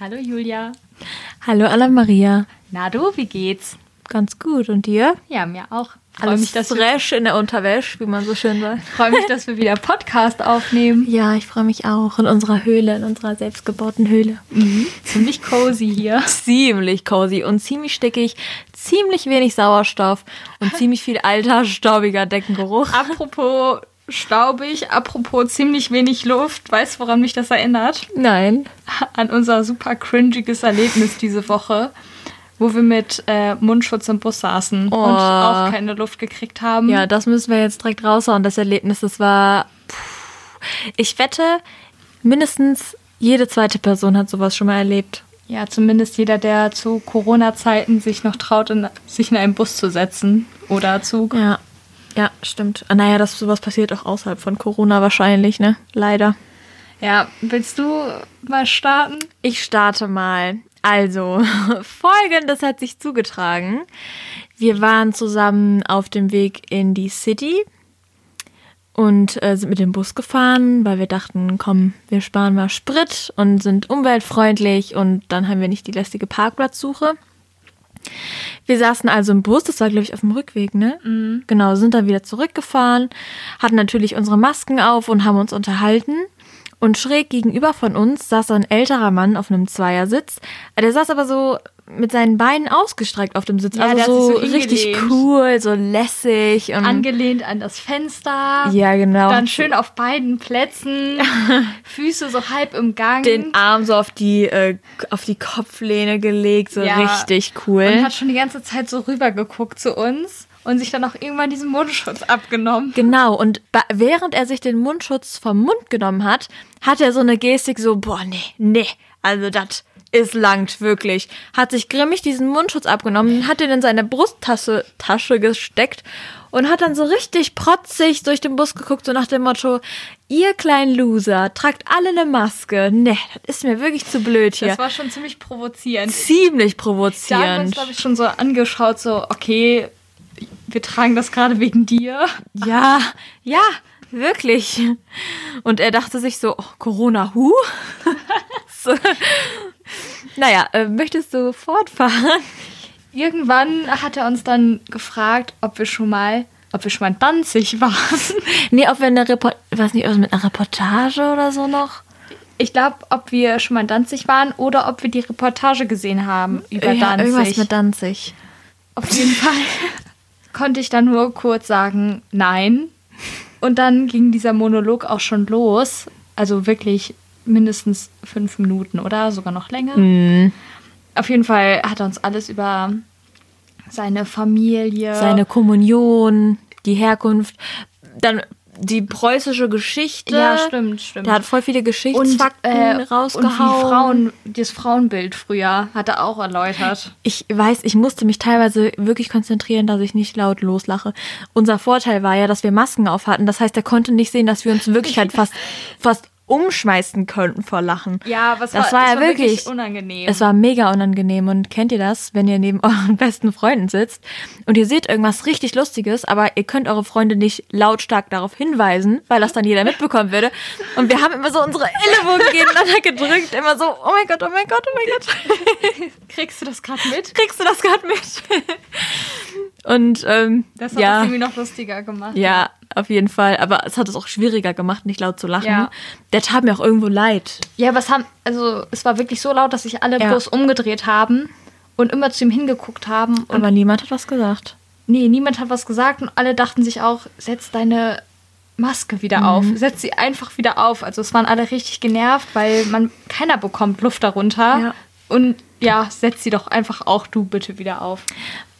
Hallo Julia. Hallo Anna-Maria. Na du, wie geht's? Ganz gut. Und dir? Ja, mir auch. Freue mich, dass fresh in der Unterwäsche, wie man so schön sagt. Freue mich, dass wir wieder Podcast aufnehmen. Ja, ich freue mich auch. In unserer Höhle, in unserer selbstgebauten Höhle. Mhm. Ziemlich cozy hier. Ziemlich cozy und ziemlich stickig, ziemlich wenig Sauerstoff und ziemlich viel alter, staubiger Deckengeruch. Apropos staubig, apropos ziemlich wenig Luft. Weißt du, woran mich das erinnert? Nein. An unser super cringiges Erlebnis diese Woche wo wir mit äh, Mundschutz im Bus saßen oh. und auch keine Luft gekriegt haben. Ja, das müssen wir jetzt direkt raushauen. Das Erlebnis, das war. Pff, ich wette, mindestens jede zweite Person hat sowas schon mal erlebt. Ja, zumindest jeder, der zu Corona-Zeiten sich noch traut, in, sich in einen Bus zu setzen oder Zug. Ja, ja, stimmt. Ah, naja, das sowas passiert auch außerhalb von Corona wahrscheinlich, ne? Leider. Ja, willst du mal starten? Ich starte mal. Also, folgendes hat sich zugetragen. Wir waren zusammen auf dem Weg in die City und äh, sind mit dem Bus gefahren, weil wir dachten, komm, wir sparen mal Sprit und sind umweltfreundlich und dann haben wir nicht die lästige Parkplatzsuche. Wir saßen also im Bus, das war glaube ich auf dem Rückweg, ne? Mhm. Genau, sind dann wieder zurückgefahren, hatten natürlich unsere Masken auf und haben uns unterhalten. Und schräg gegenüber von uns saß ein älterer Mann auf einem Zweiersitz. Der saß aber so mit seinen Beinen ausgestreckt auf dem Sitz. Ja, also so, so richtig cool, so lässig. Und Angelehnt an das Fenster. Ja, genau. Dann schön auf beiden Plätzen. Füße so halb im Gang. Den Arm so auf die, äh, auf die Kopflehne gelegt. So ja. richtig cool. Und hat schon die ganze Zeit so rübergeguckt zu uns und sich dann auch irgendwann diesen Mundschutz abgenommen. Genau, und während er sich den Mundschutz vom Mund genommen hat, hat er so eine Gestik so, boah, nee, nee, also das ist langt wirklich. Hat sich grimmig diesen Mundschutz abgenommen, hat den in seine Brusttasche Tasche gesteckt und hat dann so richtig protzig durch den Bus geguckt, so nach dem Motto, ihr kleinen Loser, tragt alle eine Maske. Nee, das ist mir wirklich zu blöd hier. Das war schon ziemlich provozierend. Ziemlich provozierend. Da haben wir uns, glaube ich, schon so angeschaut, so, okay, wir tragen das gerade wegen dir. Ja, ja, wirklich. Und er dachte sich so, oh, Corona, hu? so. Naja, äh, möchtest du fortfahren? Irgendwann hat er uns dann gefragt, ob wir schon mal, ob wir schon mal in Danzig waren. nee, ob wir eine Reportage, was nicht, mit einer Reportage oder so noch? Ich glaube, ob wir schon mal in Danzig waren oder ob wir die Reportage gesehen haben über ja, Danzig. Irgendwas mit Danzig. Auf jeden Fall konnte ich dann nur kurz sagen, nein. Und dann ging dieser Monolog auch schon los. Also wirklich mindestens fünf Minuten oder sogar noch länger. Mhm. Auf jeden Fall hat er uns alles über seine Familie, seine Kommunion, die Herkunft, dann die preußische Geschichte. Ja, stimmt, stimmt. Der hat voll viele Geschichtsfakten und, äh, rausgehauen. Und wie Frauen, das Frauenbild früher hat er auch erläutert. Ich weiß, ich musste mich teilweise wirklich konzentrieren, dass ich nicht laut loslache. Unser Vorteil war ja, dass wir Masken auf hatten. Das heißt, er konnte nicht sehen, dass wir uns in Wirklichkeit fast, fast umschmeißen könnten vor Lachen. Ja, was das war, war ja war wirklich, wirklich, unangenehm. Es war mega unangenehm und kennt ihr das, wenn ihr neben euren besten Freunden sitzt und ihr seht irgendwas richtig lustiges, aber ihr könnt eure Freunde nicht lautstark darauf hinweisen, weil das dann jeder mitbekommen würde und wir haben immer so unsere Ellenbogen gegeneinander gedrückt, immer so oh mein Gott, oh mein Gott, oh mein Gott. Kriegst du das gerade mit? Kriegst du das gerade mit? Und ähm, das hat ja, es irgendwie noch lustiger gemacht. Ja, auf jeden Fall. Aber es hat es auch schwieriger gemacht, nicht laut zu lachen. Ja. Der tat mir auch irgendwo leid. Ja, aber es, haben, also, es war wirklich so laut, dass sich alle ja. bloß umgedreht haben und immer zu ihm hingeguckt haben. aber niemand hat was gesagt. Nee, niemand hat was gesagt und alle dachten sich auch, setz deine Maske wieder mhm. auf. Setz sie einfach wieder auf. Also es waren alle richtig genervt, weil man keiner bekommt Luft darunter. Ja. Und ja, setz sie doch einfach auch du bitte wieder auf.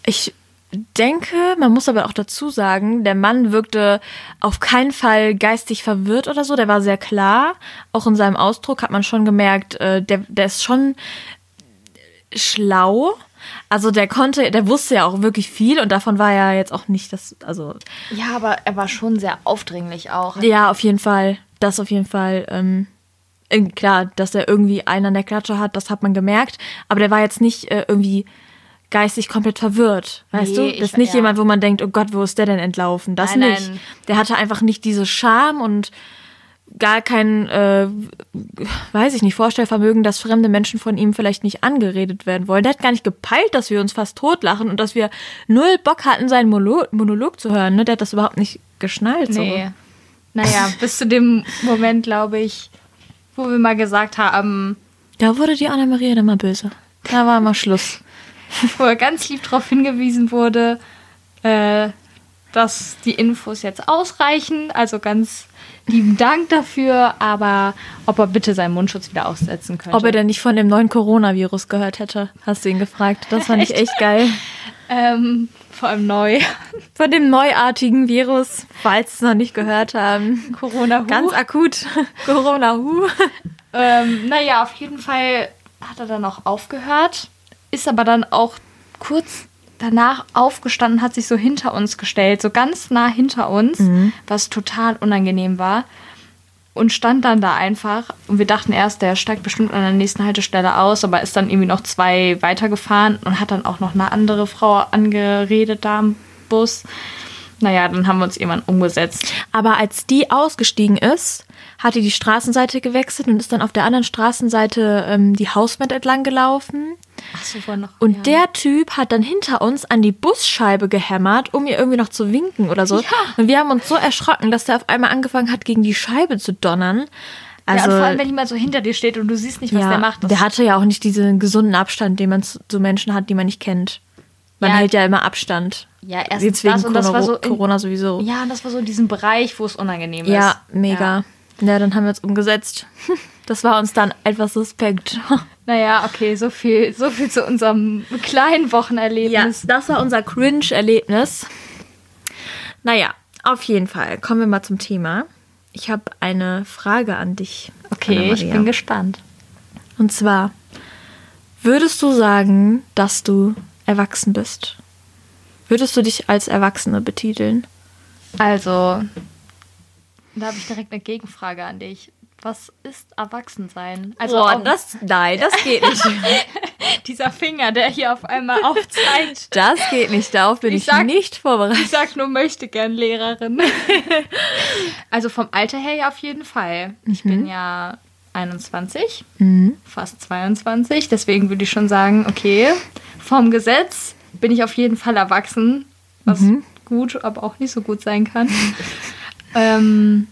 Ich denke, man muss aber auch dazu sagen, der Mann wirkte auf keinen Fall geistig verwirrt oder so. Der war sehr klar. Auch in seinem Ausdruck hat man schon gemerkt, äh, der, der ist schon schlau. Also der konnte, der wusste ja auch wirklich viel und davon war ja jetzt auch nicht das, also. Ja, aber er war schon sehr aufdringlich auch. Ja, auf jeden Fall. Das auf jeden Fall. Ähm, klar, dass er irgendwie einen an der Klatsche hat, das hat man gemerkt. Aber der war jetzt nicht äh, irgendwie geistig komplett verwirrt. Weißt nee, du? Das ist nicht ja. jemand, wo man denkt, oh Gott, wo ist der denn entlaufen? Das nein, nicht. Nein. Der hatte einfach nicht diese Scham und gar kein, äh, weiß ich nicht, Vorstellvermögen, dass fremde Menschen von ihm vielleicht nicht angeredet werden wollen. Der hat gar nicht gepeilt, dass wir uns fast totlachen und dass wir null Bock hatten, seinen Monolog, zu hören. Ne? Der hat das überhaupt nicht geschnallt. Nee. So. Naja, bis zu dem Moment, glaube ich, wo wir mal gesagt haben. Da wurde die Anna-Maria dann mal böse. Da war mal Schluss. wo er ganz lieb darauf hingewiesen wurde, äh, dass die Infos jetzt ausreichen. Also ganz lieben Dank dafür, aber ob er bitte seinen Mundschutz wieder aussetzen könnte. Ob er denn nicht von dem neuen Coronavirus gehört hätte, hast du ihn gefragt. Das fand ich echt geil. Ähm, vor allem neu. Von dem neuartigen Virus, falls Sie es noch nicht gehört haben. Corona-Hu. Ganz akut. Corona-Hu. ähm, naja, auf jeden Fall hat er dann auch aufgehört, ist aber dann auch kurz danach aufgestanden, hat sich so hinter uns gestellt, so ganz nah hinter uns, mhm. was total unangenehm war. Und stand dann da einfach. Und wir dachten erst, der steigt bestimmt an der nächsten Haltestelle aus, aber ist dann irgendwie noch zwei weitergefahren und hat dann auch noch eine andere Frau angeredet da im Bus. Naja, dann haben wir uns irgendwann umgesetzt. Aber als die ausgestiegen ist, hat die die Straßenseite gewechselt und ist dann auf der anderen Straßenseite ähm, die Hauswand entlang gelaufen. Ach war noch. Und ja. der Typ hat dann hinter uns an die Busscheibe gehämmert, um ihr irgendwie noch zu winken oder so. Ja. Und wir haben uns so erschrocken, dass der auf einmal angefangen hat, gegen die Scheibe zu donnern. Also, ja, und vor allem, wenn jemand so hinter dir steht und du siehst nicht, was ja, der macht. Der hatte ja auch nicht diesen gesunden Abstand, den man zu Menschen hat, die man nicht kennt. Man ja. hält ja immer Abstand. Ja, erstens das und das war so in, Corona sowieso. Ja, und das war so in diesem Bereich, wo es unangenehm ist. Ja, mega. Ja, dann haben wir uns umgesetzt. Das war uns dann etwas suspekt. Naja, okay, so viel, so viel zu unserem kleinen Wochenerlebnis. Ja, das war unser Cringe-Erlebnis. Naja, auf jeden Fall. Kommen wir mal zum Thema. Ich habe eine Frage an dich. Okay, ich bin gespannt. Und zwar, würdest du sagen, dass du erwachsen bist? Würdest du dich als Erwachsene betiteln? Also, da habe ich direkt eine Gegenfrage an dich. Was ist Erwachsensein? Also Boah, das, nein, das geht nicht. Dieser Finger, der hier auf einmal aufzeigt. Das geht nicht, darauf bin ich, ich sag, nicht vorbereitet. Ich sag nur, möchte gern Lehrerin. also vom Alter her ja auf jeden Fall. Ich mhm. bin ja 21, mhm. fast 22, deswegen würde ich schon sagen, okay, vom Gesetz bin ich auf jeden Fall erwachsen, was mhm. gut, aber auch nicht so gut sein kann. Ähm,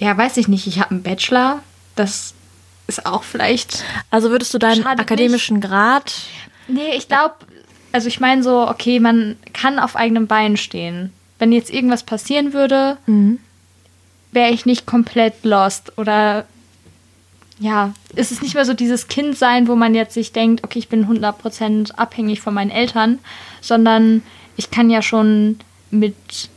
ja, weiß ich nicht. Ich habe einen Bachelor. Das ist auch vielleicht. Also würdest du deinen akademischen nicht. Grad. Nee, ich glaube, also ich meine so, okay, man kann auf eigenem Bein stehen. Wenn jetzt irgendwas passieren würde, mhm. wäre ich nicht komplett lost. Oder ja, ist es nicht mehr so dieses Kind sein, wo man jetzt sich denkt, okay, ich bin 100% abhängig von meinen Eltern, sondern ich kann ja schon mit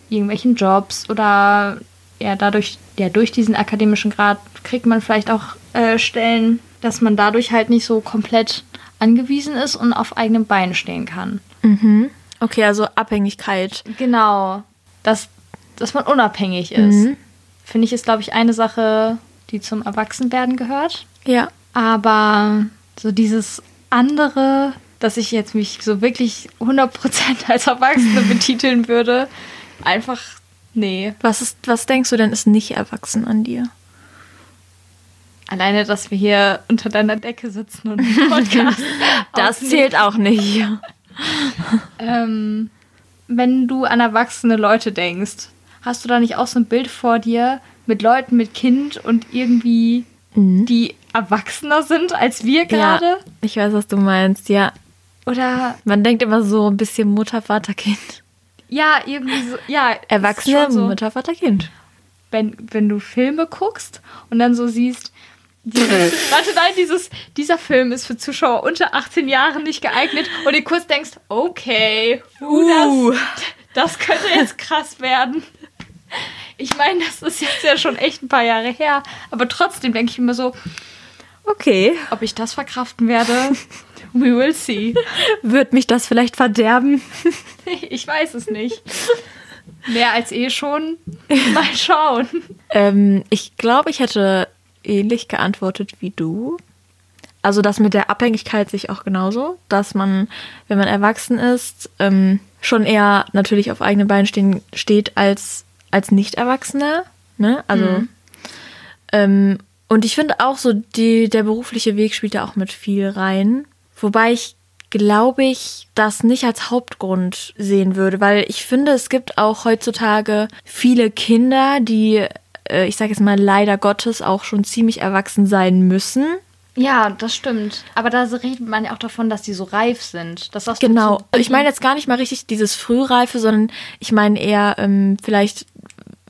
irgendwelchen Jobs oder ja, dadurch, ja, durch diesen akademischen Grad kriegt man vielleicht auch äh, Stellen, dass man dadurch halt nicht so komplett angewiesen ist und auf eigenem Bein stehen kann. Mhm. Okay, also Abhängigkeit. Genau. Dass, dass man unabhängig ist. Mhm. Finde ich, ist, glaube ich, eine Sache, die zum Erwachsenwerden gehört. Ja. Aber so dieses andere, dass ich jetzt mich so wirklich 100% als Erwachsene betiteln würde, einfach, nee. Was, ist, was denkst du denn ist nicht erwachsen an dir? Alleine, dass wir hier unter deiner Decke sitzen und Podcast. das zählt auch nicht. ähm, wenn du an erwachsene Leute denkst, hast du da nicht auch so ein Bild vor dir mit Leuten mit Kind und irgendwie mhm. die erwachsener sind als wir gerade? Ja, ich weiß, was du meinst, ja. Oder man denkt immer so ein bisschen Mutter, Vater, Kind. Ja, irgendwie so, ja. Erwachsene, so, Mutter, Vater, Kind. Wenn, wenn du Filme guckst und dann so siehst, dieses, warte, nein, dieses, dieser Film ist für Zuschauer unter 18 Jahren nicht geeignet und du kurz denkst, okay, uh, das, das könnte jetzt krass werden. Ich meine, das ist jetzt ja schon echt ein paar Jahre her, aber trotzdem denke ich immer so, okay, ob ich das verkraften werde, we will see. Wird mich das vielleicht verderben? ich weiß es nicht. Mehr als eh schon. Mal schauen. Ähm, ich glaube, ich hätte ähnlich geantwortet wie du. Also das mit der Abhängigkeit sich auch genauso, dass man, wenn man erwachsen ist, ähm, schon eher natürlich auf eigenen Beinen stehen, steht als, als Nicht-Erwachsener. Ne? Also mhm. Ähm, und ich finde auch so, die, der berufliche Weg spielt da auch mit viel rein. Wobei ich glaube ich, das nicht als Hauptgrund sehen würde, weil ich finde, es gibt auch heutzutage viele Kinder, die, äh, ich sage jetzt mal leider Gottes, auch schon ziemlich erwachsen sein müssen. Ja, das stimmt. Aber da redet man ja auch davon, dass die so reif sind. Das genau. Ich meine jetzt gar nicht mal richtig dieses Frühreife, sondern ich meine eher ähm, vielleicht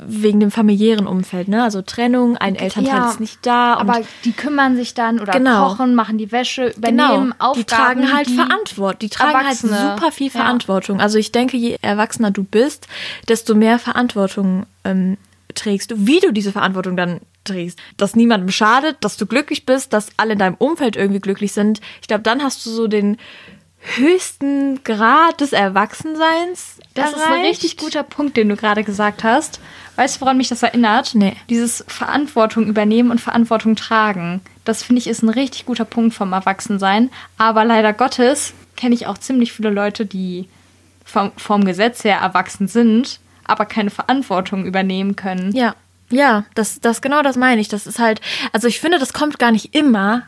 wegen dem familiären Umfeld, ne? Also Trennung, ein Elternteil ja, ist nicht da. aber die kümmern sich dann oder genau. kochen, machen die Wäsche, übernehmen genau. Aufgaben. Die tragen halt Verantwortung. Die tragen halt Erwachsene. halt super viel Verantwortung. Ja. Also ich denke, je erwachsener du bist, desto mehr Verantwortung ähm, trägst du, wie du diese Verantwortung dann trägst. Dass niemandem schadet, dass du glücklich bist, dass alle in deinem Umfeld irgendwie glücklich sind. Ich glaube, dann hast du so den höchsten Grad des Erwachsenseins. Das erreicht. ist ein richtig guter Punkt, den du gerade gesagt hast. Weißt du, woran mich das erinnert? Nee. Dieses Verantwortung übernehmen und Verantwortung tragen. Das finde ich ist ein richtig guter Punkt vom Erwachsensein. Aber leider Gottes kenne ich auch ziemlich viele Leute, die vom, vom Gesetz her erwachsen sind, aber keine Verantwortung übernehmen können. Ja. Ja, das, das genau das meine ich. Das ist halt, also ich finde, das kommt gar nicht immer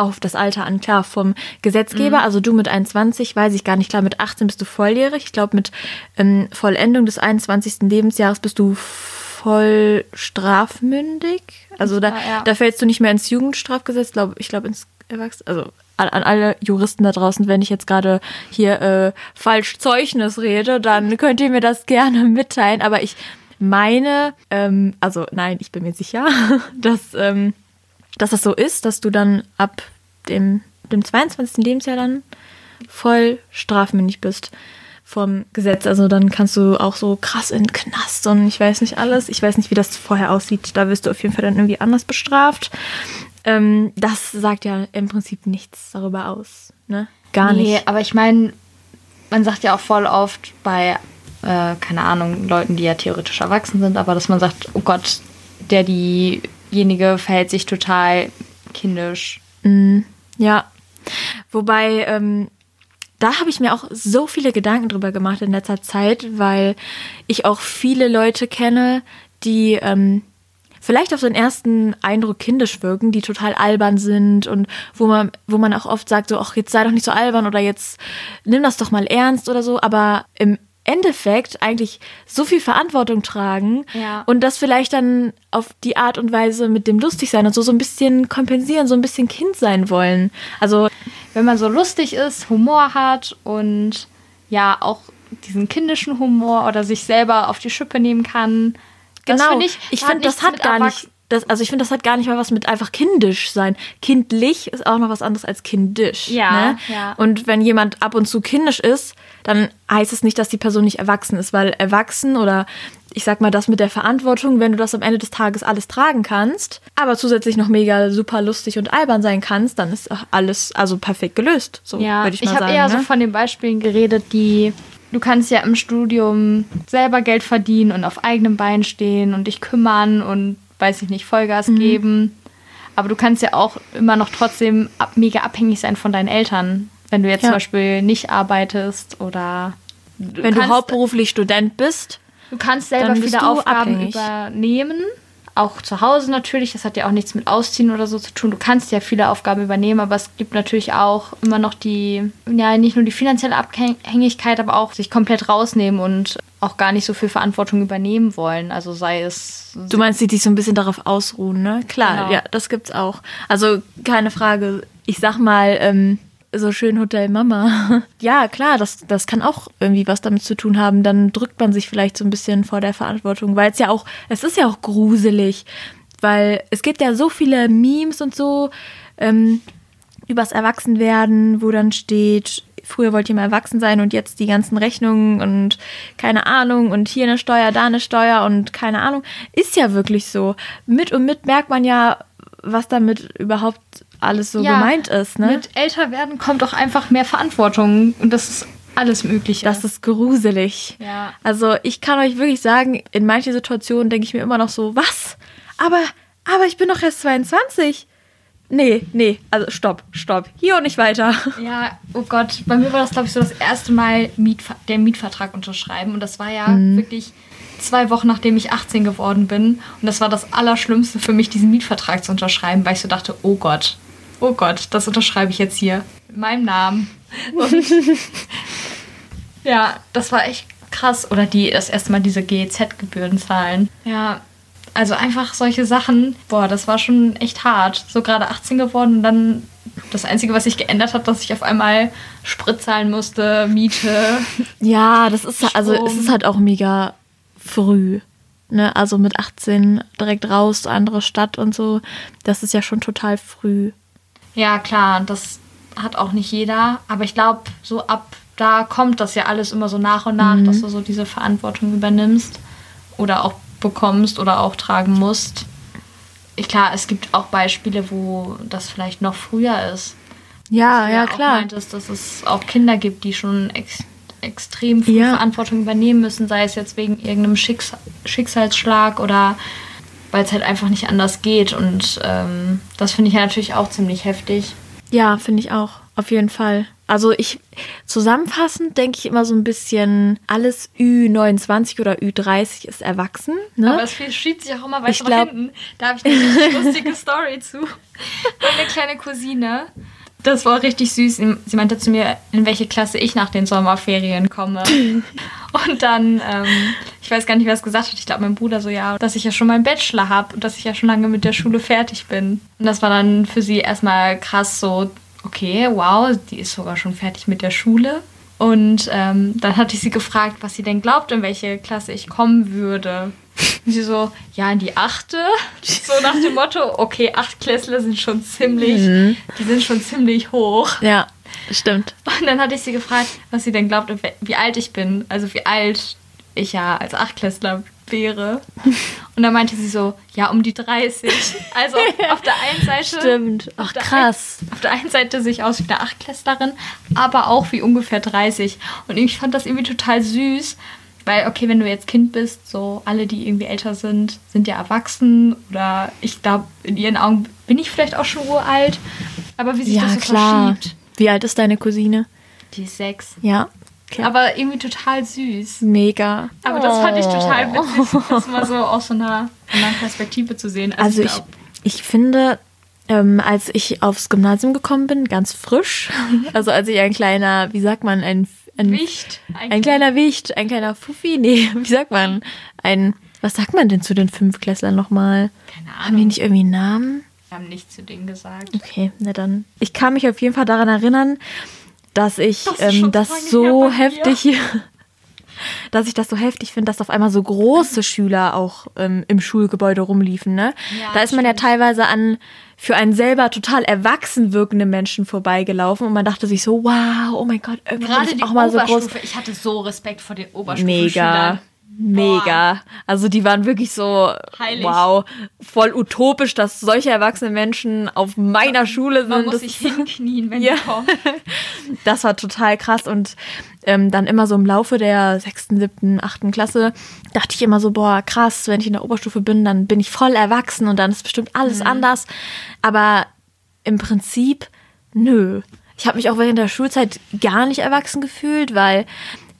auf das Alter an. Klar, vom Gesetzgeber, mhm. also du mit 21, weiß ich gar nicht, klar, mit 18 bist du volljährig. Ich glaube, mit ähm, Vollendung des 21. Lebensjahres bist du voll strafmündig. Also da, ja. da fällst du nicht mehr ins Jugendstrafgesetz, glaube ich, glaube ins Erwachsenen, also an, an, alle Juristen da draußen, wenn ich jetzt gerade hier äh, falsch Zeugnis rede, dann könnt ihr mir das gerne mitteilen. Aber ich meine, ähm, also nein, ich bin mir sicher, dass ähm, dass das so ist, dass du dann ab dem, dem 22. Lebensjahr dann voll strafmündig bist vom Gesetz. Also dann kannst du auch so krass in den Knast und ich weiß nicht alles. Ich weiß nicht, wie das vorher aussieht. Da wirst du auf jeden Fall dann irgendwie anders bestraft. Ähm, das sagt ja im Prinzip nichts darüber aus. Ne? Gar nee, nicht. aber ich meine, man sagt ja auch voll oft bei, äh, keine Ahnung, Leuten, die ja theoretisch erwachsen sind, aber dass man sagt, oh Gott, der die derjenige verhält sich total kindisch. Mm, ja. Wobei, ähm, da habe ich mir auch so viele Gedanken drüber gemacht in letzter Zeit, weil ich auch viele Leute kenne, die ähm, vielleicht auf den ersten Eindruck kindisch wirken, die total albern sind und wo man, wo man auch oft sagt, so, ach, jetzt sei doch nicht so albern oder jetzt nimm das doch mal ernst oder so, aber im Endeffekt eigentlich so viel Verantwortung tragen ja. und das vielleicht dann auf die Art und Weise mit dem lustig sein und so so ein bisschen kompensieren, so ein bisschen Kind sein wollen. Also wenn man so lustig ist, Humor hat und ja auch diesen kindischen Humor oder sich selber auf die Schippe nehmen kann. Genau. Find ich ich finde, das hat gar nicht das, also ich finde, das hat gar nicht mal was mit einfach kindisch sein. Kindlich ist auch noch was anderes als kindisch. Ja, ne? ja. Und wenn jemand ab und zu kindisch ist, dann heißt es nicht, dass die Person nicht erwachsen ist, weil erwachsen oder ich sag mal das mit der Verantwortung, wenn du das am Ende des Tages alles tragen kannst, aber zusätzlich noch mega super lustig und albern sein kannst, dann ist alles also perfekt gelöst. So ja, würde ich mal ich habe eher ne? so von den Beispielen geredet, die du kannst ja im Studium selber Geld verdienen und auf eigenem Bein stehen und dich kümmern und weiß ich nicht, Vollgas mhm. geben. Aber du kannst ja auch immer noch trotzdem ab, mega abhängig sein von deinen Eltern. Wenn du jetzt ja. zum Beispiel nicht arbeitest oder. Du wenn du hauptberuflich Student bist. Du kannst selber viele Aufgaben abhängig. übernehmen. Auch zu Hause natürlich. Das hat ja auch nichts mit Ausziehen oder so zu tun. Du kannst ja viele Aufgaben übernehmen, aber es gibt natürlich auch immer noch die, ja, nicht nur die finanzielle Abhängigkeit, aber auch sich komplett rausnehmen und auch gar nicht so viel Verantwortung übernehmen wollen. Also sei es. Du meinst, die sich so ein bisschen darauf ausruhen, ne? Klar, genau. ja, das gibt's auch. Also keine Frage. Ich sag mal, ähm, so schön Hotel Mama. ja, klar, das, das kann auch irgendwie was damit zu tun haben. Dann drückt man sich vielleicht so ein bisschen vor der Verantwortung, weil es ja auch, es ist ja auch gruselig, weil es gibt ja so viele Memes und so ähm, übers Erwachsenwerden, wo dann steht, früher wollte ich mal erwachsen sein und jetzt die ganzen Rechnungen und keine Ahnung und hier eine Steuer, da eine Steuer und keine Ahnung. Ist ja wirklich so. Mit und mit merkt man ja, was damit überhaupt alles so ja, gemeint ist. Ne? Mit älter werden kommt auch einfach mehr Verantwortung und das ist alles Mögliche. Das ist gruselig. Ja. Also ich kann euch wirklich sagen, in manchen Situationen denke ich mir immer noch so, was? Aber, aber ich bin doch erst 22. Nee, nee, also stopp, stopp. Hier und nicht weiter. Ja, oh Gott, bei mir war das, glaube ich, so das erste Mal Mietver der Mietvertrag unterschreiben. Und das war ja mhm. wirklich zwei Wochen nachdem ich 18 geworden bin. Und das war das Allerschlimmste für mich, diesen Mietvertrag zu unterschreiben, weil ich so dachte, oh Gott, oh Gott, das unterschreibe ich jetzt hier. In meinem Namen. Und ja, das war echt krass. Oder die das erste Mal diese GEZ-Gebühren zahlen. Ja, also einfach solche Sachen, boah, das war schon echt hart. So gerade 18 geworden und dann das Einzige, was sich geändert hat, dass ich auf einmal Sprit zahlen musste, Miete. Ja, das ist also es ist halt auch mega früh. Ne? Also mit 18 direkt raus, andere Stadt und so. Das ist ja schon total früh. Ja, klar, das hat auch nicht jeder. Aber ich glaube, so ab da kommt das ja alles immer so nach und nach, mhm. dass du so diese Verantwortung übernimmst oder auch bekommst oder auch tragen musst. Ich, klar, es gibt auch Beispiele, wo das vielleicht noch früher ist. Ja, ja, klar. Meintest, dass es auch Kinder gibt, die schon ex extrem viel ja. Verantwortung übernehmen müssen, sei es jetzt wegen irgendeinem Schicks Schicksalsschlag oder weil es halt einfach nicht anders geht. Und ähm, das finde ich ja natürlich auch ziemlich heftig. Ja, finde ich auch. Auf jeden Fall. Also ich zusammenfassend denke ich immer so ein bisschen, alles Ü29 oder Ü30 ist erwachsen. Ne? Aber es schiebt sich auch immer weiter nach hinten. Da habe ich eine lustige Story zu. Meine kleine Cousine, das war richtig süß. Sie meinte zu mir, in welche Klasse ich nach den Sommerferien komme. Und dann, ähm, ich weiß gar nicht, wer es gesagt hat. Ich glaube, mein Bruder so, ja, dass ich ja schon meinen Bachelor habe und dass ich ja schon lange mit der Schule fertig bin. Und das war dann für sie erstmal krass so okay, wow, die ist sogar schon fertig mit der Schule. Und ähm, dann hatte ich sie gefragt, was sie denn glaubt, in welche Klasse ich kommen würde. Und sie so, ja, in die achte. So nach dem Motto, okay, Achtklässler sind schon ziemlich, mhm. die sind schon ziemlich hoch. Ja, stimmt. Und dann hatte ich sie gefragt, was sie denn glaubt, wie alt ich bin. Also wie alt ich ja als Achtklässler wäre. Und dann meinte sie so, ja, um die 30. Also auf der einen Seite. Stimmt. Ach, krass. Ein, auf der einen Seite sehe ich aus wie eine Achtklässlerin, aber auch wie ungefähr 30. Und ich fand das irgendwie total süß. Weil, okay, wenn du jetzt Kind bist, so alle, die irgendwie älter sind, sind ja erwachsen. Oder ich glaube, in ihren Augen bin ich vielleicht auch schon uralt. Aber wie sich ja, das so klar. verschiebt. Wie alt ist deine Cousine? Die ist sechs. Ja, Okay. Aber irgendwie total süß. Mega. Aber das fand ich total witzig, das mal so aus so einer anderen Perspektive zu sehen. Also, also ich, ich finde, ähm, als ich aufs Gymnasium gekommen bin, ganz frisch, also als ich ein kleiner, wie sagt man, ein, ein Wicht. Ein, ein kleiner Wicht, ein kleiner Fuffi, nee, wie sagt man, ein, was sagt man denn zu den Fünfklässlern nochmal? Keine Ahnung. Haben die nicht irgendwie einen Namen? Wir haben nichts zu denen gesagt. Okay, na dann. Ich kann mich auf jeden Fall daran erinnern, dass ich das, ähm, das so heftig, dass ich das so heftig finde, dass auf einmal so große Schüler auch ähm, im Schulgebäude rumliefen. Ne? Ja, da ist man ja teilweise an für einen selber total erwachsen wirkende Menschen vorbeigelaufen und man dachte sich so, wow, oh mein Gott, irgendwann Gerade die auch mal so groß. Ich hatte so Respekt vor den Oberstufenschülern. Mega. Mega. Also die waren wirklich so, Heilig. wow, voll utopisch, dass solche erwachsene Menschen auf meiner Schule sind. Man muss sich hinknien, wenn ja. die kommen. Das war total krass und ähm, dann immer so im Laufe der sechsten, siebten, achten Klasse dachte ich immer so, boah, krass, wenn ich in der Oberstufe bin, dann bin ich voll erwachsen und dann ist bestimmt alles mhm. anders. Aber im Prinzip, nö. Ich habe mich auch während der Schulzeit gar nicht erwachsen gefühlt, weil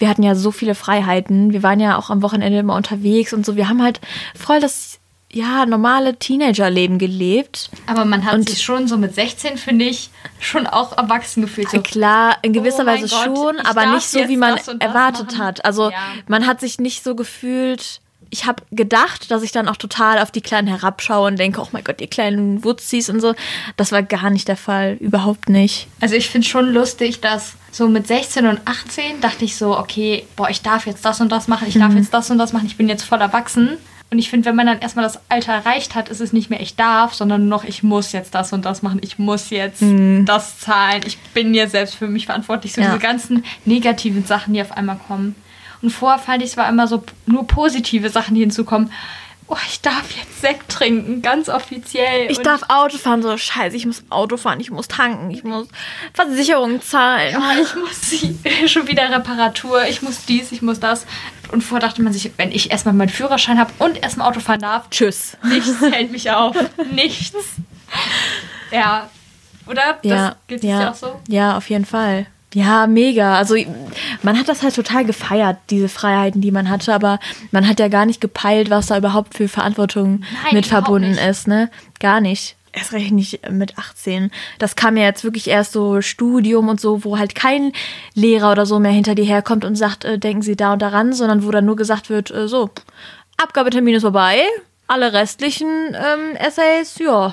wir hatten ja so viele Freiheiten. Wir waren ja auch am Wochenende immer unterwegs und so. Wir haben halt voll das ja, normale Teenagerleben gelebt. Aber man hat und sich schon so mit 16, finde ich, schon auch erwachsen gefühlt. So, klar, in gewisser oh Weise Gott, schon, aber nicht so, wie man erwartet machen. hat. Also ja. man hat sich nicht so gefühlt. Ich habe gedacht, dass ich dann auch total auf die Kleinen herabschaue und denke, oh mein Gott, die kleinen Wutzis und so. Das war gar nicht der Fall, überhaupt nicht. Also ich finde schon lustig, dass so mit 16 und 18 dachte ich so, okay, boah, ich darf jetzt das und das machen, ich mhm. darf jetzt das und das machen, ich bin jetzt voll erwachsen. Und ich finde, wenn man dann erstmal das Alter erreicht hat, ist es nicht mehr ich darf, sondern nur noch ich muss jetzt das und das machen, ich muss jetzt mhm. das zahlen, ich bin ja selbst für mich verantwortlich. So ja. diese ganzen negativen Sachen, die auf einmal kommen. Und vorher fand ich, es war immer so nur positive Sachen, die hinzukommen oh, ich darf jetzt Sekt trinken, ganz offiziell. Ich und darf Auto fahren, so scheiße, ich muss Auto fahren, ich muss tanken, ich muss Versicherung zahlen. Ja, ich muss schon wieder Reparatur, ich muss dies, ich muss das. Und vorher dachte man sich, wenn ich erstmal meinen Führerschein habe und erstmal Auto fahren darf, tschüss. Nichts hält mich auf. Nichts. Ja. Oder? Ja, das geht ja, ja auch so? Ja, auf jeden Fall. Ja, mega. Also man hat das halt total gefeiert, diese Freiheiten, die man hatte, aber man hat ja gar nicht gepeilt, was da überhaupt für Verantwortung Nein, mit verbunden ist, ne? Gar nicht. Erst recht nicht mit 18. Das kam ja jetzt wirklich erst so Studium und so, wo halt kein Lehrer oder so mehr hinter dir herkommt und sagt, äh, denken Sie da und daran, sondern wo dann nur gesagt wird, äh, so, Abgabetermin ist vorbei, alle restlichen ähm, Essays, ja.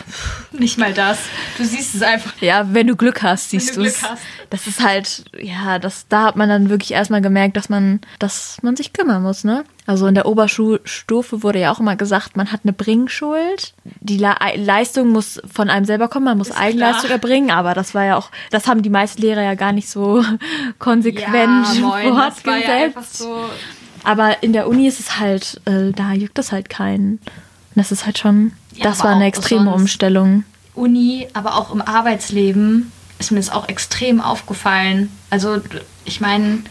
Nicht mal das. Du siehst es einfach. Ja, wenn du Glück hast, siehst du es. Das ist halt, ja, das, da hat man dann wirklich erstmal gemerkt, dass man, dass man sich kümmern muss, ne? Also in der Oberschulstufe wurde ja auch immer gesagt, man hat eine Bringschuld. Die Le Leistung muss von einem selber kommen, man muss ist Eigenleistung klar. erbringen, aber das war ja auch, das haben die meisten Lehrer ja gar nicht so konsequent ja, moin, das war ja einfach so aber in der Uni ist es halt, äh, da juckt es halt keinen. Das ist halt schon, ja, das war eine extreme Umstellung. Uni, aber auch im Arbeitsleben ist mir das auch extrem aufgefallen. Also ich meine,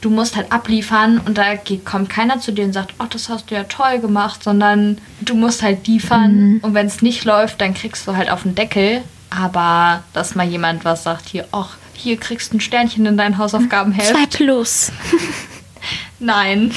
du musst halt abliefern und da geht, kommt keiner zu dir und sagt, oh, das hast du ja toll gemacht, sondern du musst halt liefern mhm. und wenn es nicht läuft, dann kriegst du halt auf den Deckel. Aber dass mal jemand was sagt, hier, ach, hier kriegst du ein Sternchen in dein Hausaufgabenheft. Zwei plus. Nein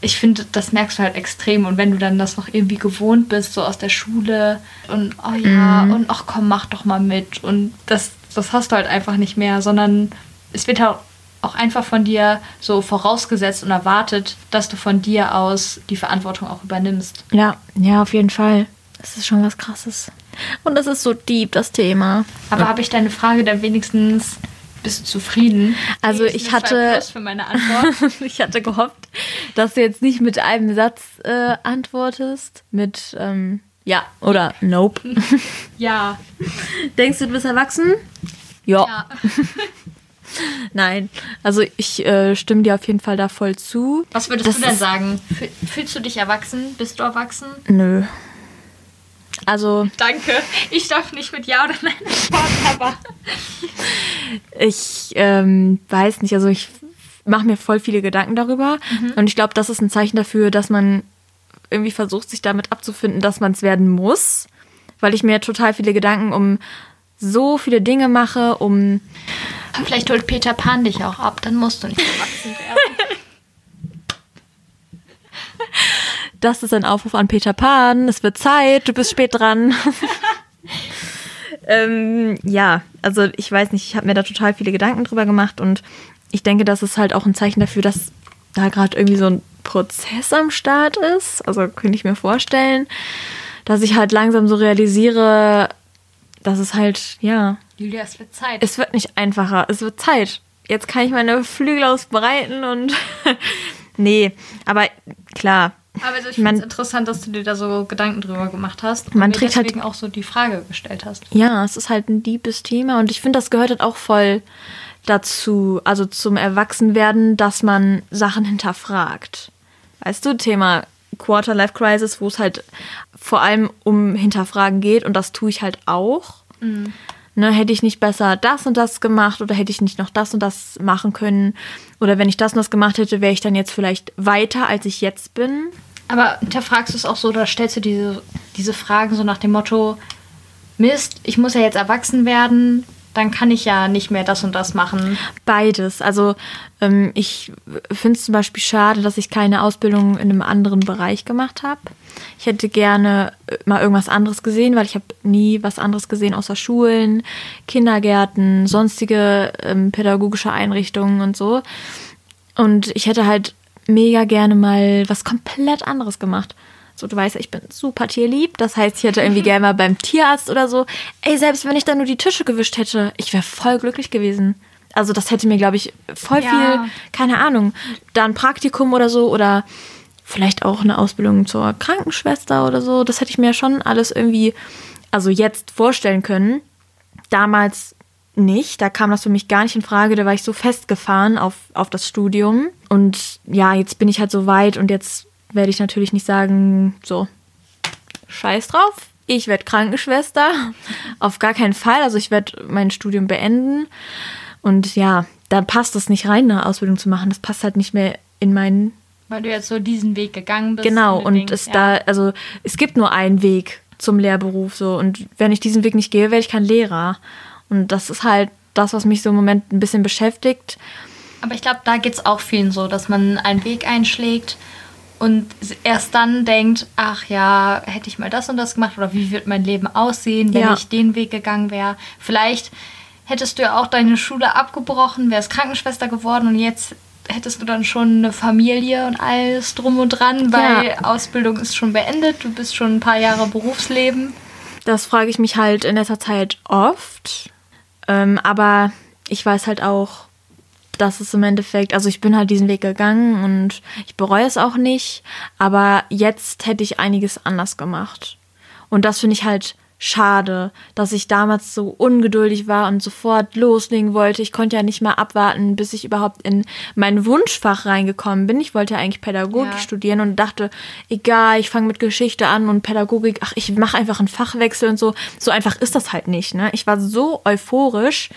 ich finde, das merkst du halt extrem. Und wenn du dann das noch irgendwie gewohnt bist, so aus der Schule und oh ja, mhm. und ach komm, mach doch mal mit. Und das, das hast du halt einfach nicht mehr, sondern es wird halt auch einfach von dir so vorausgesetzt und erwartet, dass du von dir aus die Verantwortung auch übernimmst. Ja, ja, auf jeden Fall. Das ist schon was Krasses. Und das ist so deep, das Thema. Aber habe ich deine Frage dann wenigstens bist du zufrieden? Also ich hatte für meine Antwort. ich hatte gehofft, dass du jetzt nicht mit einem Satz äh, antwortest, mit ähm, ja oder nope. ja. Denkst du, du bist erwachsen? Ja. ja. Nein, also ich äh, stimme dir auf jeden Fall da voll zu. Was würdest das du denn sagen? Fühlst du dich erwachsen? Bist du erwachsen? Nö. Also. Danke. Ich darf nicht mit Ja oder Nein antworten, aber. ich ähm, weiß nicht. Also, ich mache mir voll viele Gedanken darüber. Mhm. Und ich glaube, das ist ein Zeichen dafür, dass man irgendwie versucht, sich damit abzufinden, dass man es werden muss. Weil ich mir total viele Gedanken um so viele Dinge mache, um. Vielleicht holt Peter Pan dich auch ab, dann musst du nicht erwachsen werden. Das ist ein Aufruf an Peter Pan. Es wird Zeit, du bist spät dran. ähm, ja, also ich weiß nicht, ich habe mir da total viele Gedanken drüber gemacht und ich denke, das ist halt auch ein Zeichen dafür, dass da gerade irgendwie so ein Prozess am Start ist. Also könnte ich mir vorstellen, dass ich halt langsam so realisiere, dass es halt, ja. Julia, es wird Zeit. Es wird nicht einfacher, es wird Zeit. Jetzt kann ich meine Flügel ausbreiten und. nee, aber klar, aber also ich finde es interessant, dass du dir da so Gedanken drüber gemacht hast und man mir halt deswegen halt, auch so die Frage gestellt hast. Ja, es ist halt ein deepes Thema und ich finde, das gehört halt auch voll dazu, also zum Erwachsenwerden, dass man Sachen hinterfragt. Weißt du, Thema Quarter Life Crisis, wo es halt vor allem um Hinterfragen geht und das tue ich halt auch. Mhm. Ne, hätte ich nicht besser das und das gemacht oder hätte ich nicht noch das und das machen können oder wenn ich das und das gemacht hätte, wäre ich dann jetzt vielleicht weiter, als ich jetzt bin. Aber hinterfragst du es auch so oder stellst du diese, diese Fragen so nach dem Motto, Mist, ich muss ja jetzt erwachsen werden, dann kann ich ja nicht mehr das und das machen. Beides. Also ähm, ich finde es zum Beispiel schade, dass ich keine Ausbildung in einem anderen Bereich gemacht habe. Ich hätte gerne äh, mal irgendwas anderes gesehen, weil ich habe nie was anderes gesehen außer Schulen, Kindergärten, sonstige ähm, pädagogische Einrichtungen und so. Und ich hätte halt mega gerne mal was komplett anderes gemacht. So, du weißt ja, ich bin super tierlieb. Das heißt, ich hätte irgendwie gerne mal beim Tierarzt oder so. Ey, selbst wenn ich da nur die Tische gewischt hätte, ich wäre voll glücklich gewesen. Also, das hätte mir, glaube ich, voll ja. viel, keine Ahnung, da ein Praktikum oder so oder vielleicht auch eine Ausbildung zur Krankenschwester oder so. Das hätte ich mir schon alles irgendwie, also jetzt vorstellen können. Damals nicht. Da kam das für mich gar nicht in Frage. Da war ich so festgefahren auf, auf das Studium. Und ja, jetzt bin ich halt so weit und jetzt werde ich natürlich nicht sagen, so, scheiß drauf. Ich werde Krankenschwester. auf gar keinen Fall. Also ich werde mein Studium beenden. Und ja, da passt es nicht rein, eine Ausbildung zu machen. Das passt halt nicht mehr in meinen. Weil du jetzt so diesen Weg gegangen bist. Genau, und, und es ja. da, also es gibt nur einen Weg zum Lehrberuf so. Und wenn ich diesen Weg nicht gehe, werde ich kein Lehrer. Und das ist halt das, was mich so im Moment ein bisschen beschäftigt. Aber ich glaube, da geht es auch vielen so, dass man einen Weg einschlägt und erst dann denkt, ach ja, hätte ich mal das und das gemacht oder wie wird mein Leben aussehen, wenn ja. ich den Weg gegangen wäre. Vielleicht hättest du ja auch deine Schule abgebrochen, wärst Krankenschwester geworden und jetzt hättest du dann schon eine Familie und alles drum und dran, weil ja. Ausbildung ist schon beendet, du bist schon ein paar Jahre Berufsleben. Das frage ich mich halt in letzter Zeit oft. Ähm, aber ich weiß halt auch, dass es im Endeffekt, also ich bin halt diesen Weg gegangen und ich bereue es auch nicht, aber jetzt hätte ich einiges anders gemacht. Und das finde ich halt schade, dass ich damals so ungeduldig war und sofort loslegen wollte. Ich konnte ja nicht mal abwarten, bis ich überhaupt in mein Wunschfach reingekommen bin. Ich wollte ja eigentlich Pädagogik ja. studieren und dachte, egal, ich fange mit Geschichte an und Pädagogik, ach, ich mache einfach einen Fachwechsel und so. So einfach ist das halt nicht. Ne? Ich war so euphorisch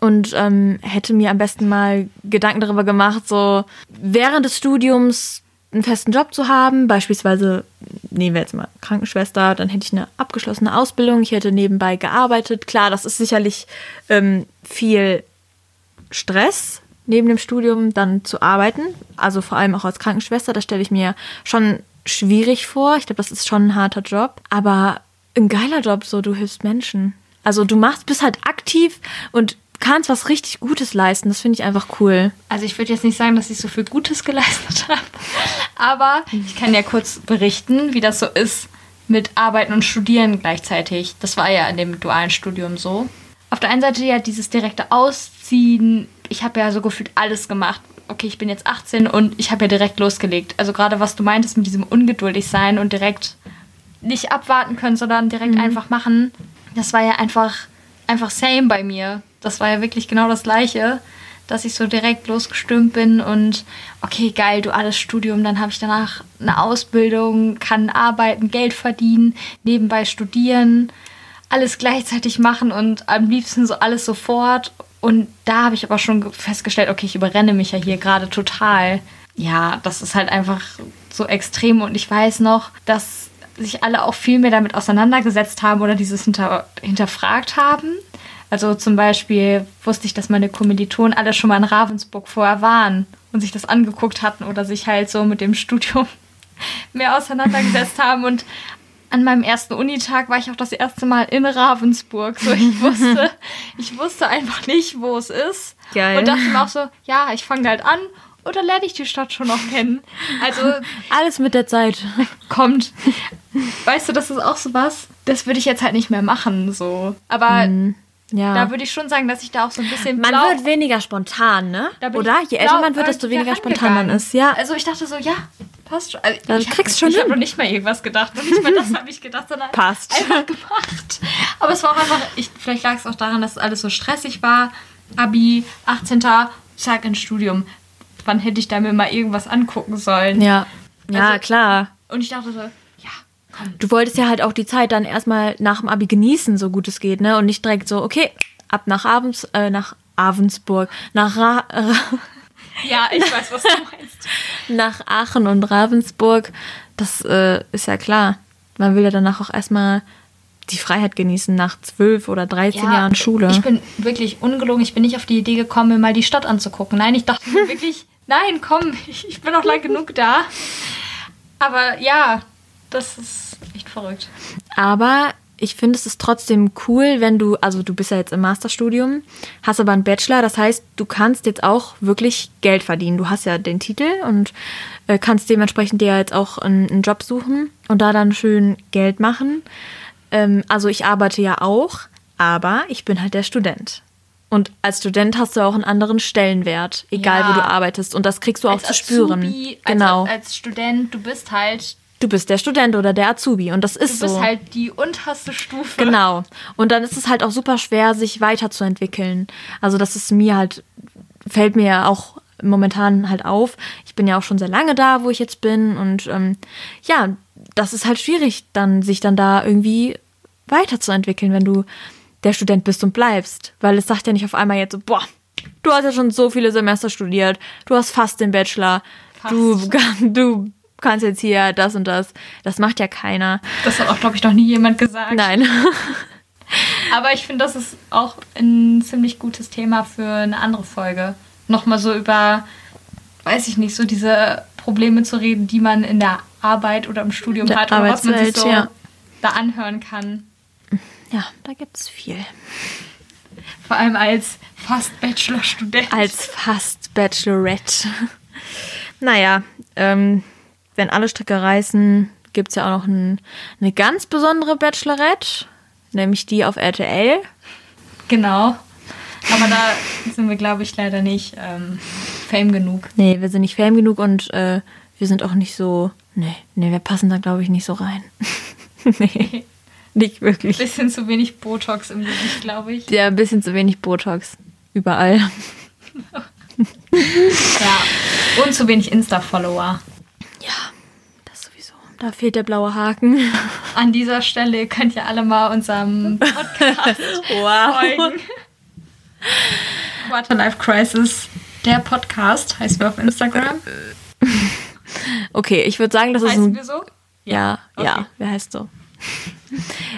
und ähm, hätte mir am besten mal Gedanken darüber gemacht, so während des Studiums einen festen Job zu haben, beispielsweise nehmen wir jetzt mal Krankenschwester, dann hätte ich eine abgeschlossene Ausbildung, ich hätte nebenbei gearbeitet. Klar, das ist sicherlich ähm, viel Stress neben dem Studium dann zu arbeiten, also vor allem auch als Krankenschwester, das stelle ich mir schon schwierig vor. Ich glaube, das ist schon ein harter Job, aber ein geiler Job, so du hilfst Menschen. Also du machst, bist halt aktiv und kannst was richtig Gutes leisten. Das finde ich einfach cool. Also ich würde jetzt nicht sagen, dass ich so viel Gutes geleistet habe, aber ich kann ja kurz berichten, wie das so ist mit Arbeiten und Studieren gleichzeitig. Das war ja in dem dualen Studium so. Auf der einen Seite ja dieses direkte Ausziehen. Ich habe ja so gefühlt alles gemacht. Okay, ich bin jetzt 18 und ich habe ja direkt losgelegt. Also gerade was du meintest mit diesem ungeduldig sein und direkt nicht abwarten können, sondern direkt mhm. einfach machen. Das war ja einfach einfach same bei mir das war ja wirklich genau das Gleiche, dass ich so direkt losgestürmt bin und okay, geil, duales Studium, dann habe ich danach eine Ausbildung, kann arbeiten, Geld verdienen, nebenbei studieren, alles gleichzeitig machen und am liebsten so alles sofort. Und da habe ich aber schon festgestellt, okay, ich überrenne mich ja hier gerade total. Ja, das ist halt einfach so extrem und ich weiß noch, dass sich alle auch viel mehr damit auseinandergesetzt haben oder dieses hinter, hinterfragt haben. Also zum Beispiel wusste ich, dass meine Kommilitonen alle schon mal in Ravensburg vorher waren und sich das angeguckt hatten oder sich halt so mit dem Studium mehr auseinandergesetzt haben. Und an meinem ersten Unitag war ich auch das erste Mal in Ravensburg. So, ich wusste, ich wusste einfach nicht, wo es ist. Geil. Und dachte mir auch so, ja, ich fange halt an oder lerne ich die Stadt schon noch kennen? Also alles mit der Zeit kommt. Weißt du, das ist auch so was. Das würde ich jetzt halt nicht mehr machen, so. Aber mhm. Ja. Da würde ich schon sagen, dass ich da auch so ein bisschen. Man wird weniger spontan, ne? Oder? Je älter man wird, desto weniger spontan man ist, ja. Also ich dachte so, ja, passt schon. Also Dann ich kriegst hab, schon Ich habe noch nicht mal irgendwas gedacht. Und nicht mal das habe ich gedacht, sondern passt. einfach gemacht. Aber es war auch einfach, ich, vielleicht lag es auch daran, dass alles so stressig war. Abi, 18. Tag ins Studium. Wann hätte ich da mir mal irgendwas angucken sollen? Ja. Ja, also, klar. Und ich dachte so, Du wolltest ja halt auch die Zeit dann erstmal nach dem Abi genießen, so gut es geht, ne? Und nicht direkt so, okay, ab nach Abends, äh, nach Avensburg, nach Ra Ra Ja, ich weiß, was du meinst. nach Aachen und Ravensburg. Das äh, ist ja klar. Man will ja danach auch erstmal die Freiheit genießen nach zwölf oder 13 ja, Jahren Schule. Ich bin wirklich ungelogen, ich bin nicht auf die Idee gekommen, mir mal die Stadt anzugucken. Nein, ich dachte wirklich, nein, komm, ich bin noch lang genug da. Aber ja, das ist echt verrückt. Aber ich finde, es ist trotzdem cool, wenn du, also du bist ja jetzt im Masterstudium, hast aber einen Bachelor, das heißt, du kannst jetzt auch wirklich Geld verdienen. Du hast ja den Titel und äh, kannst dementsprechend dir jetzt auch einen, einen, Job suchen und da dann schön Geld machen. Ähm, also ich arbeite ja auch, aber ich bin halt der Student. Und als Student hast du auch einen anderen Stellenwert, egal ja. wo du arbeitest. Und das kriegst du als auch zu spüren. Azubi, genau. Als, als Student, du bist halt du bist der Student oder der Azubi und das ist so. Du bist so. halt die unterste Stufe. Genau. Und dann ist es halt auch super schwer, sich weiterzuentwickeln. Also das ist mir halt, fällt mir auch momentan halt auf. Ich bin ja auch schon sehr lange da, wo ich jetzt bin und ähm, ja, das ist halt schwierig, dann sich dann da irgendwie weiterzuentwickeln, wenn du der Student bist und bleibst. Weil es sagt ja nicht auf einmal jetzt so, boah, du hast ja schon so viele Semester studiert, du hast fast den Bachelor, fast. du, du kannst jetzt hier das und das. Das macht ja keiner. Das hat auch, glaube ich, noch nie jemand gesagt. Nein. Aber ich finde, das ist auch ein ziemlich gutes Thema für eine andere Folge. Nochmal so über, weiß ich nicht, so diese Probleme zu reden, die man in der Arbeit oder im Studium der hat oder was man sich so ja. da anhören kann. Ja, da gibt es viel. Vor allem als fast Bachelor-Student. Als fast Bachelorette. naja, ähm, wenn alle Stricke reißen, gibt es ja auch noch ein, eine ganz besondere Bachelorette, nämlich die auf RTL. Genau. Aber da sind wir, glaube ich, leider nicht ähm, fame genug. Nee, wir sind nicht fame genug und äh, wir sind auch nicht so. Nee, nee, wir passen da, glaube ich, nicht so rein. nee, nicht wirklich. Ein bisschen zu wenig Botox im Gesicht, glaube ich. Ja, ein bisschen zu wenig Botox. Überall. ja. Und zu wenig Insta-Follower. Da fehlt der blaue Haken. An dieser Stelle könnt ihr alle mal unserem Podcast wow. folgen. Quarterlife Crisis, der Podcast, heißt wir auf Instagram. Okay, ich würde sagen, das heißt ist ein. wir so? Ja, okay. ja, wer heißt so?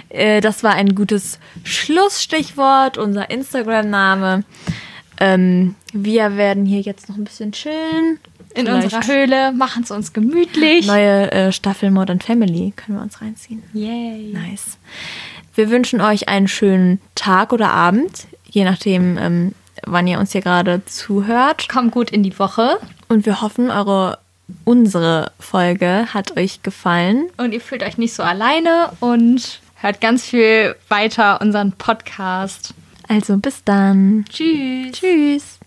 Äh, das war ein gutes Schlussstichwort, unser Instagram-Name. Ähm, wir werden hier jetzt noch ein bisschen chillen. In Vielleicht unserer Höhle, machen es uns gemütlich. Neue äh, Staffel Modern Family können wir uns reinziehen. Yay. Nice. Wir wünschen euch einen schönen Tag oder Abend, je nachdem, ähm, wann ihr uns hier gerade zuhört. Kommt gut in die Woche. Und wir hoffen, eure unsere Folge hat euch gefallen. Und ihr fühlt euch nicht so alleine und hört ganz viel weiter unseren Podcast. Also bis dann. Tschüss. Tschüss.